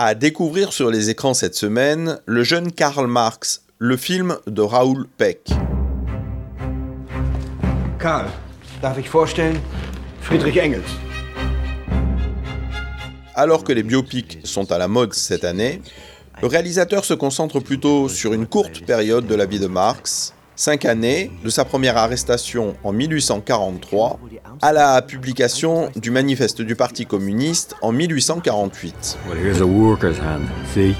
À découvrir sur les écrans cette semaine, le jeune Karl Marx, le film de Raoul Peck. Karl, darf ich vorstellen? Friedrich Engels. Alors que les biopics sont à la mode cette année, le réalisateur se concentre plutôt sur une courte période de la vie de Marx, cinq années de sa première arrestation en 1843 à la publication du manifeste du Parti communiste en 1848. Well, here's a worker's hand, see?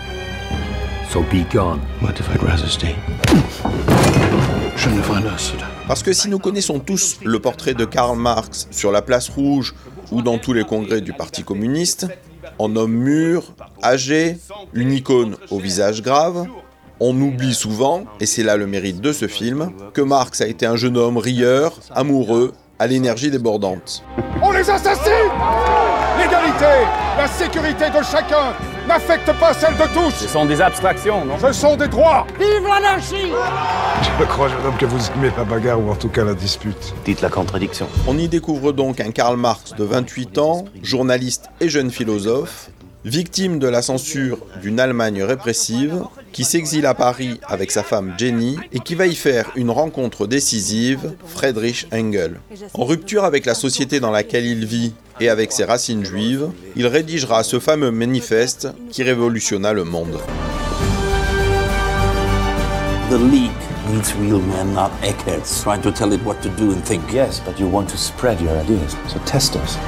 So be gone. What if I'd rather stay? Je ne verlasse. Parce que si nous connaissons tous le portrait de Karl Marx sur la place rouge ou dans tous les congrès du Parti communiste, en homme mûr, âgé, une icône au visage grave, on oublie souvent, et c'est là le mérite de ce film, que Marx a été un jeune homme rieur, amoureux, à l'énergie débordante. On les assassine L'égalité, la sécurité de chacun n'affecte pas celle de tous. Ce sont des abstractions, non? Ce sont des droits. Vive l'anarchie Je crois, jeune homme, que vous aimez la bagarre ou en tout cas la dispute. Dites la contradiction. On y découvre donc un Karl Marx de 28 ans, journaliste et jeune philosophe, victime de la censure d'une Allemagne répressive, qui s'exile à Paris avec sa femme Jenny et qui va y faire une rencontre décisive, Friedrich Engel. En rupture avec la société dans laquelle il vit et avec ses racines juives, il rédigera ce fameux manifeste qui révolutionna le monde. The League needs real men, not eggheads, trying to tell it what to do and think. Yes, but you want to spread your ideas, so test us.